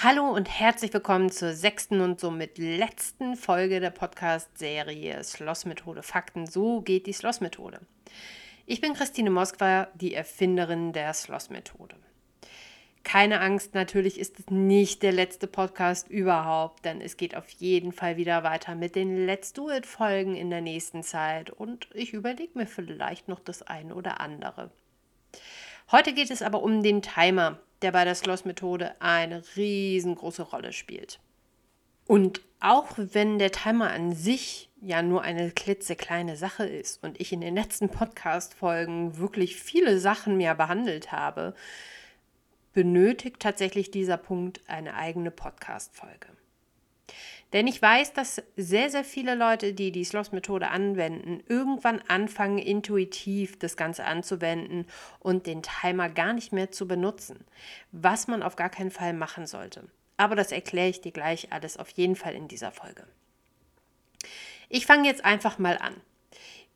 Hallo und herzlich willkommen zur sechsten und somit letzten Folge der Podcast-Serie Schlossmethode Fakten. So geht die Schlossmethode. Ich bin Christine Moskwa, die Erfinderin der Schlossmethode. Keine Angst, natürlich ist es nicht der letzte Podcast überhaupt, denn es geht auf jeden Fall wieder weiter mit den Let's Do It Folgen in der nächsten Zeit und ich überlege mir vielleicht noch das eine oder andere. Heute geht es aber um den Timer, der bei der Sloss-Methode eine riesengroße Rolle spielt. Und auch wenn der Timer an sich ja nur eine klitzekleine Sache ist und ich in den letzten Podcast-Folgen wirklich viele Sachen mehr behandelt habe, benötigt tatsächlich dieser Punkt eine eigene Podcast-Folge. Denn ich weiß, dass sehr, sehr viele Leute, die die Sloss-Methode anwenden, irgendwann anfangen, intuitiv das Ganze anzuwenden und den Timer gar nicht mehr zu benutzen, was man auf gar keinen Fall machen sollte. Aber das erkläre ich dir gleich alles auf jeden Fall in dieser Folge. Ich fange jetzt einfach mal an.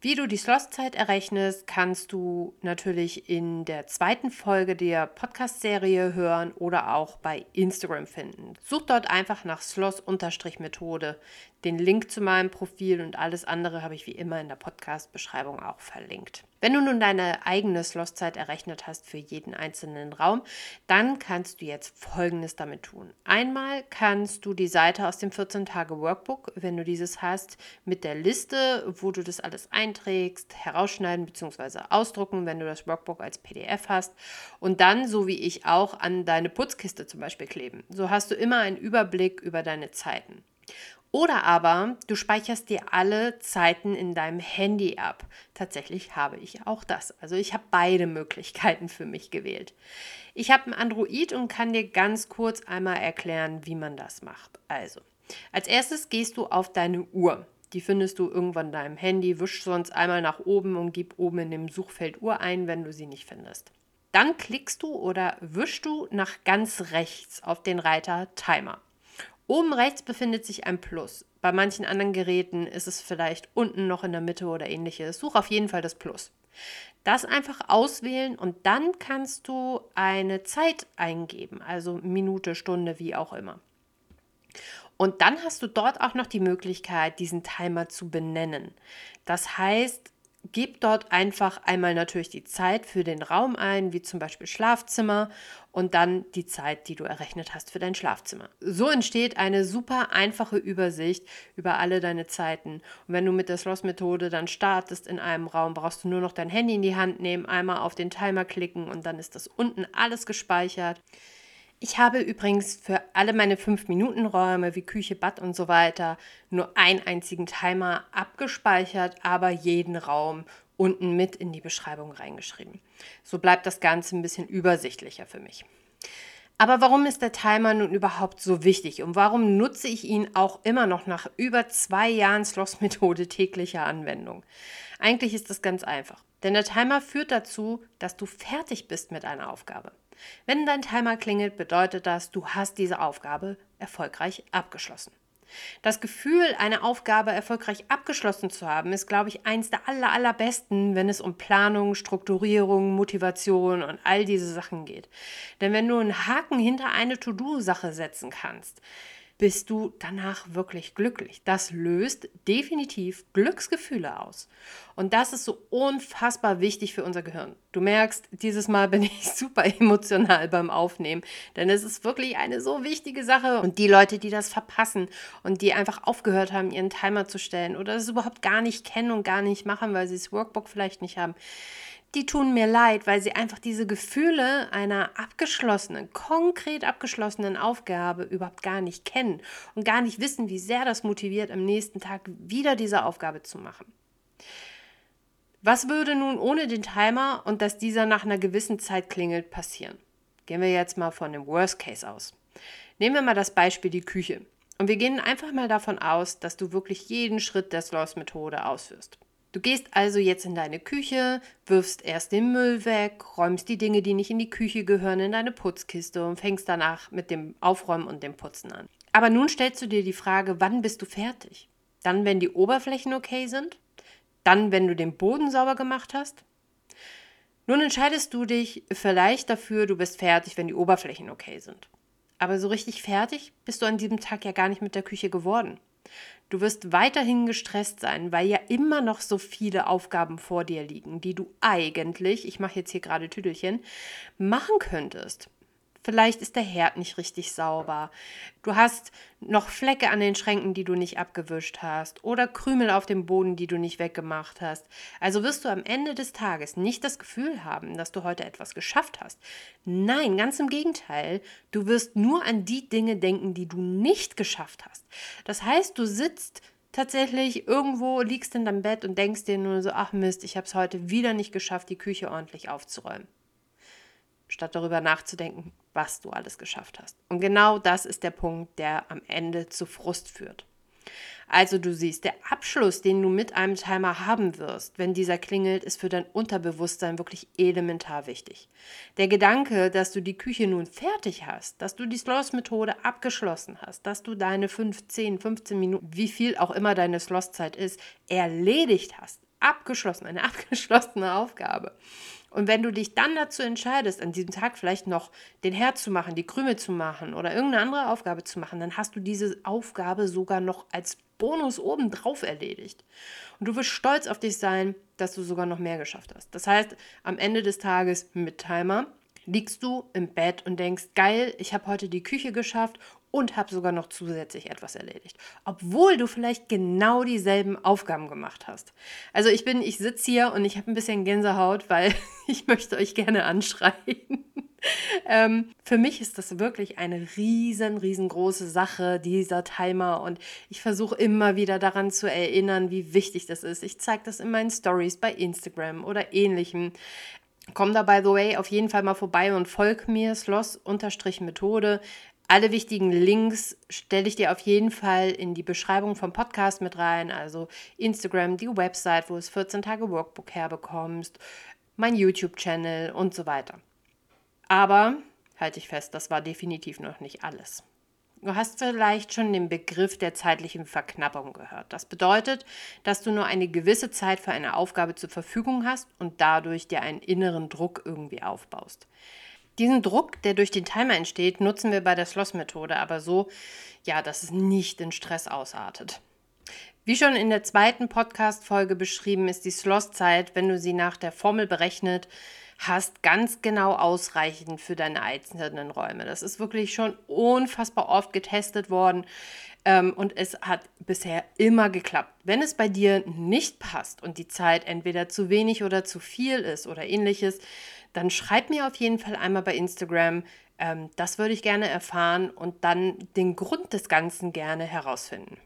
Wie du die Schlosszeit errechnest, kannst du natürlich in der zweiten Folge der Podcast-Serie hören oder auch bei Instagram finden. Such dort einfach nach Schloss-Methode. Den Link zu meinem Profil und alles andere habe ich wie immer in der Podcast-Beschreibung auch verlinkt. Wenn du nun deine eigene Schlosszeit errechnet hast für jeden einzelnen Raum, dann kannst du jetzt Folgendes damit tun. Einmal kannst du die Seite aus dem 14-Tage-Workbook, wenn du dieses hast, mit der Liste, wo du das alles einträgst, herausschneiden bzw. ausdrucken, wenn du das Workbook als PDF hast und dann, so wie ich auch, an deine Putzkiste zum Beispiel kleben. So hast du immer einen Überblick über deine Zeiten. Oder aber du speicherst dir alle Zeiten in deinem Handy ab. Tatsächlich habe ich auch das. Also ich habe beide Möglichkeiten für mich gewählt. Ich habe ein Android und kann dir ganz kurz einmal erklären, wie man das macht. Also, als erstes gehst du auf deine Uhr. Die findest du irgendwann in deinem Handy, wisch sonst einmal nach oben und gib oben in dem Suchfeld Uhr ein, wenn du sie nicht findest. Dann klickst du oder wischst du nach ganz rechts auf den Reiter Timer. Oben rechts befindet sich ein Plus. Bei manchen anderen Geräten ist es vielleicht unten noch in der Mitte oder ähnliches. Such auf jeden Fall das Plus. Das einfach auswählen und dann kannst du eine Zeit eingeben, also Minute, Stunde, wie auch immer. Und dann hast du dort auch noch die Möglichkeit, diesen Timer zu benennen. Das heißt, gib dort einfach einmal natürlich die Zeit für den Raum ein, wie zum Beispiel Schlafzimmer und dann die Zeit, die du errechnet hast für dein Schlafzimmer. So entsteht eine super einfache Übersicht über alle deine Zeiten. Und wenn du mit der Schlossmethode dann startest in einem Raum, brauchst du nur noch dein Handy in die Hand nehmen, einmal auf den Timer klicken und dann ist das unten alles gespeichert. Ich habe übrigens für alle meine 5-Minuten-Räume wie Küche, Bad und so weiter nur einen einzigen Timer abgespeichert, aber jeden Raum unten mit in die Beschreibung reingeschrieben. So bleibt das Ganze ein bisschen übersichtlicher für mich. Aber warum ist der Timer nun überhaupt so wichtig und warum nutze ich ihn auch immer noch nach über zwei Jahren Sloss-Methode täglicher Anwendung? Eigentlich ist das ganz einfach, denn der Timer führt dazu, dass du fertig bist mit einer Aufgabe. Wenn dein Timer klingelt, bedeutet das, du hast diese Aufgabe erfolgreich abgeschlossen. Das Gefühl, eine Aufgabe erfolgreich abgeschlossen zu haben, ist, glaube ich, eins der aller, allerbesten, wenn es um Planung, Strukturierung, Motivation und all diese Sachen geht. Denn wenn du einen Haken hinter eine To-Do-Sache setzen kannst, bist du danach wirklich glücklich. Das löst definitiv Glücksgefühle aus. Und das ist so unfassbar wichtig für unser Gehirn. Du merkst, dieses Mal bin ich super emotional beim Aufnehmen, denn es ist wirklich eine so wichtige Sache. Und die Leute, die das verpassen und die einfach aufgehört haben, ihren Timer zu stellen oder es überhaupt gar nicht kennen und gar nicht machen, weil sie das Workbook vielleicht nicht haben, die tun mir leid, weil sie einfach diese Gefühle einer abgeschlossenen, konkret abgeschlossenen Aufgabe überhaupt gar nicht kennen und gar nicht wissen, wie sehr das motiviert, am nächsten Tag wieder diese Aufgabe zu machen. Was würde nun ohne den Timer und dass dieser nach einer gewissen Zeit klingelt passieren? Gehen wir jetzt mal von dem Worst Case aus. Nehmen wir mal das Beispiel die Küche. Und wir gehen einfach mal davon aus, dass du wirklich jeden Schritt der Sloss-Methode ausführst. Du gehst also jetzt in deine Küche, wirfst erst den Müll weg, räumst die Dinge, die nicht in die Küche gehören, in deine Putzkiste und fängst danach mit dem Aufräumen und dem Putzen an. Aber nun stellst du dir die Frage, wann bist du fertig? Dann, wenn die Oberflächen okay sind? Dann, wenn du den Boden sauber gemacht hast? Nun entscheidest du dich vielleicht dafür, du bist fertig, wenn die Oberflächen okay sind. Aber so richtig fertig bist du an diesem Tag ja gar nicht mit der Küche geworden. Du wirst weiterhin gestresst sein, weil ja immer noch so viele Aufgaben vor dir liegen, die du eigentlich, ich mache jetzt hier gerade Tüdelchen, machen könntest. Vielleicht ist der Herd nicht richtig sauber. Du hast noch Flecke an den Schränken, die du nicht abgewischt hast. Oder Krümel auf dem Boden, die du nicht weggemacht hast. Also wirst du am Ende des Tages nicht das Gefühl haben, dass du heute etwas geschafft hast. Nein, ganz im Gegenteil. Du wirst nur an die Dinge denken, die du nicht geschafft hast. Das heißt, du sitzt tatsächlich irgendwo, liegst in deinem Bett und denkst dir nur so, ach Mist, ich habe es heute wieder nicht geschafft, die Küche ordentlich aufzuräumen statt darüber nachzudenken, was du alles geschafft hast. Und genau das ist der Punkt, der am Ende zu Frust führt. Also du siehst, der Abschluss, den du mit einem Timer haben wirst, wenn dieser klingelt, ist für dein Unterbewusstsein wirklich elementar wichtig. Der Gedanke, dass du die Küche nun fertig hast, dass du die Sloss-Methode abgeschlossen hast, dass du deine 15, 15 Minuten, wie viel auch immer deine Sloss-Zeit ist, erledigt hast, abgeschlossen, eine abgeschlossene Aufgabe. Und wenn du dich dann dazu entscheidest, an diesem Tag vielleicht noch den Herd zu machen, die Krümel zu machen oder irgendeine andere Aufgabe zu machen, dann hast du diese Aufgabe sogar noch als Bonus obendrauf erledigt. Und du wirst stolz auf dich sein, dass du sogar noch mehr geschafft hast. Das heißt, am Ende des Tages mit Timer liegst du im Bett und denkst, geil, ich habe heute die Küche geschafft und habe sogar noch zusätzlich etwas erledigt, obwohl du vielleicht genau dieselben Aufgaben gemacht hast. Also ich bin, ich sitze hier und ich habe ein bisschen Gänsehaut, weil ich möchte euch gerne anschreien. ähm, für mich ist das wirklich eine riesen, riesengroße Sache, dieser Timer. Und ich versuche immer wieder daran zu erinnern, wie wichtig das ist. Ich zeige das in meinen Stories bei Instagram oder ähnlichem. Komm da, by the way, auf jeden Fall mal vorbei und folg mir, Sloss-Methode. Alle wichtigen Links stelle ich dir auf jeden Fall in die Beschreibung vom Podcast mit rein. Also Instagram, die Website, wo du das 14 Tage Workbook herbekommst, mein YouTube-Channel und so weiter. Aber halte ich fest, das war definitiv noch nicht alles. Du hast vielleicht schon den Begriff der zeitlichen Verknappung gehört. Das bedeutet, dass du nur eine gewisse Zeit für eine Aufgabe zur Verfügung hast und dadurch dir einen inneren Druck irgendwie aufbaust. Diesen Druck, der durch den Timer entsteht, nutzen wir bei der Sloss-Methode, aber so, ja, dass es nicht in Stress ausartet. Wie schon in der zweiten Podcast-Folge beschrieben, ist die Sloss-Zeit, wenn du sie nach der Formel berechnet hast, ganz genau ausreichend für deine einzelnen Räume. Das ist wirklich schon unfassbar oft getestet worden ähm, und es hat bisher immer geklappt. Wenn es bei dir nicht passt und die Zeit entweder zu wenig oder zu viel ist oder ähnliches, dann schreib mir auf jeden Fall einmal bei Instagram. Ähm, das würde ich gerne erfahren und dann den Grund des Ganzen gerne herausfinden.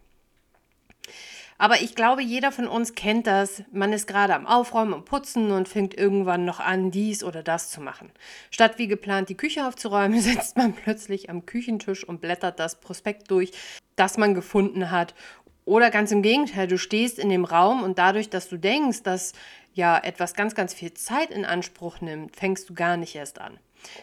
Aber ich glaube, jeder von uns kennt das. Man ist gerade am Aufräumen und Putzen und fängt irgendwann noch an, dies oder das zu machen. Statt wie geplant die Küche aufzuräumen, sitzt man plötzlich am Küchentisch und blättert das Prospekt durch, das man gefunden hat. Oder ganz im Gegenteil, du stehst in dem Raum und dadurch, dass du denkst, dass ja etwas ganz, ganz viel Zeit in Anspruch nimmt, fängst du gar nicht erst an.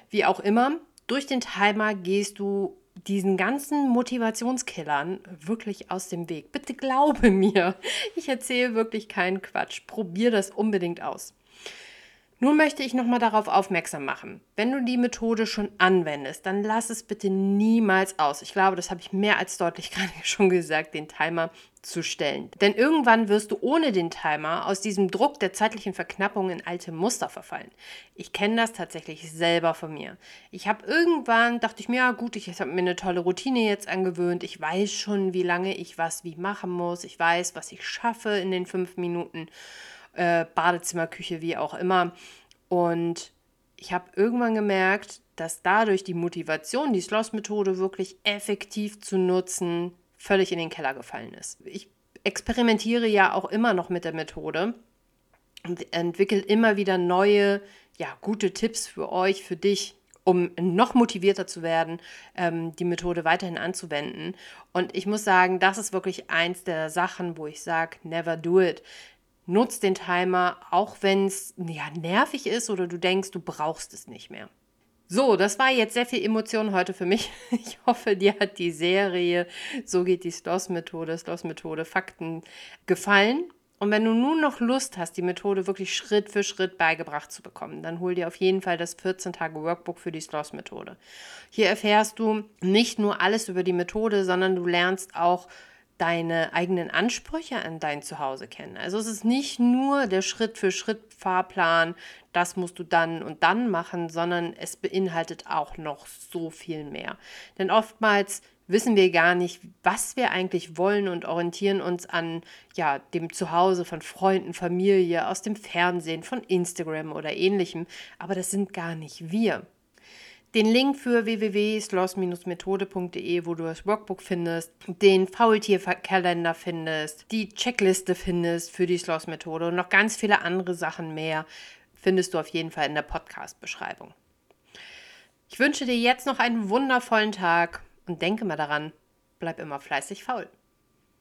Wie auch immer, durch den Timer gehst du diesen ganzen Motivationskillern wirklich aus dem Weg. Bitte glaube mir, ich erzähle wirklich keinen Quatsch. Probier das unbedingt aus. Nun möchte ich nochmal darauf aufmerksam machen. Wenn du die Methode schon anwendest, dann lass es bitte niemals aus. Ich glaube, das habe ich mehr als deutlich gerade schon gesagt, den Timer zu stellen. Denn irgendwann wirst du ohne den Timer aus diesem Druck der zeitlichen Verknappung in alte Muster verfallen. Ich kenne das tatsächlich selber von mir. Ich habe irgendwann, dachte ich mir, ja gut, ich habe mir eine tolle Routine jetzt angewöhnt. Ich weiß schon, wie lange ich was wie machen muss. Ich weiß, was ich schaffe in den fünf Minuten äh, Badezimmerküche, wie auch immer. Und ich habe irgendwann gemerkt, dass dadurch die Motivation, die Sloss-Methode wirklich effektiv zu nutzen, völlig in den Keller gefallen ist. Ich experimentiere ja auch immer noch mit der Methode und entwickle immer wieder neue, ja, gute Tipps für euch, für dich, um noch motivierter zu werden, ähm, die Methode weiterhin anzuwenden. Und ich muss sagen, das ist wirklich eins der Sachen, wo ich sage, never do it. Nutz den Timer, auch wenn es ja, nervig ist oder du denkst, du brauchst es nicht mehr. So, das war jetzt sehr viel Emotion heute für mich. Ich hoffe, dir hat die Serie So geht die Sloss-Methode, Sloss-Methode, Fakten gefallen. Und wenn du nun noch Lust hast, die Methode wirklich Schritt für Schritt beigebracht zu bekommen, dann hol dir auf jeden Fall das 14-Tage-Workbook für die Sloss-Methode. Hier erfährst du nicht nur alles über die Methode, sondern du lernst auch deine eigenen Ansprüche an dein Zuhause kennen. Also es ist nicht nur der Schritt für Schritt Fahrplan, das musst du dann und dann machen, sondern es beinhaltet auch noch so viel mehr. Denn oftmals wissen wir gar nicht, was wir eigentlich wollen und orientieren uns an ja, dem Zuhause von Freunden, Familie, aus dem Fernsehen, von Instagram oder ähnlichem, aber das sind gar nicht wir. Den Link für www.sloss-methode.de, wo du das Workbook findest, den Faultierkalender findest, die Checkliste findest für die Sloss-Methode und noch ganz viele andere Sachen mehr, findest du auf jeden Fall in der Podcast-Beschreibung. Ich wünsche dir jetzt noch einen wundervollen Tag und denke mal daran, bleib immer fleißig faul.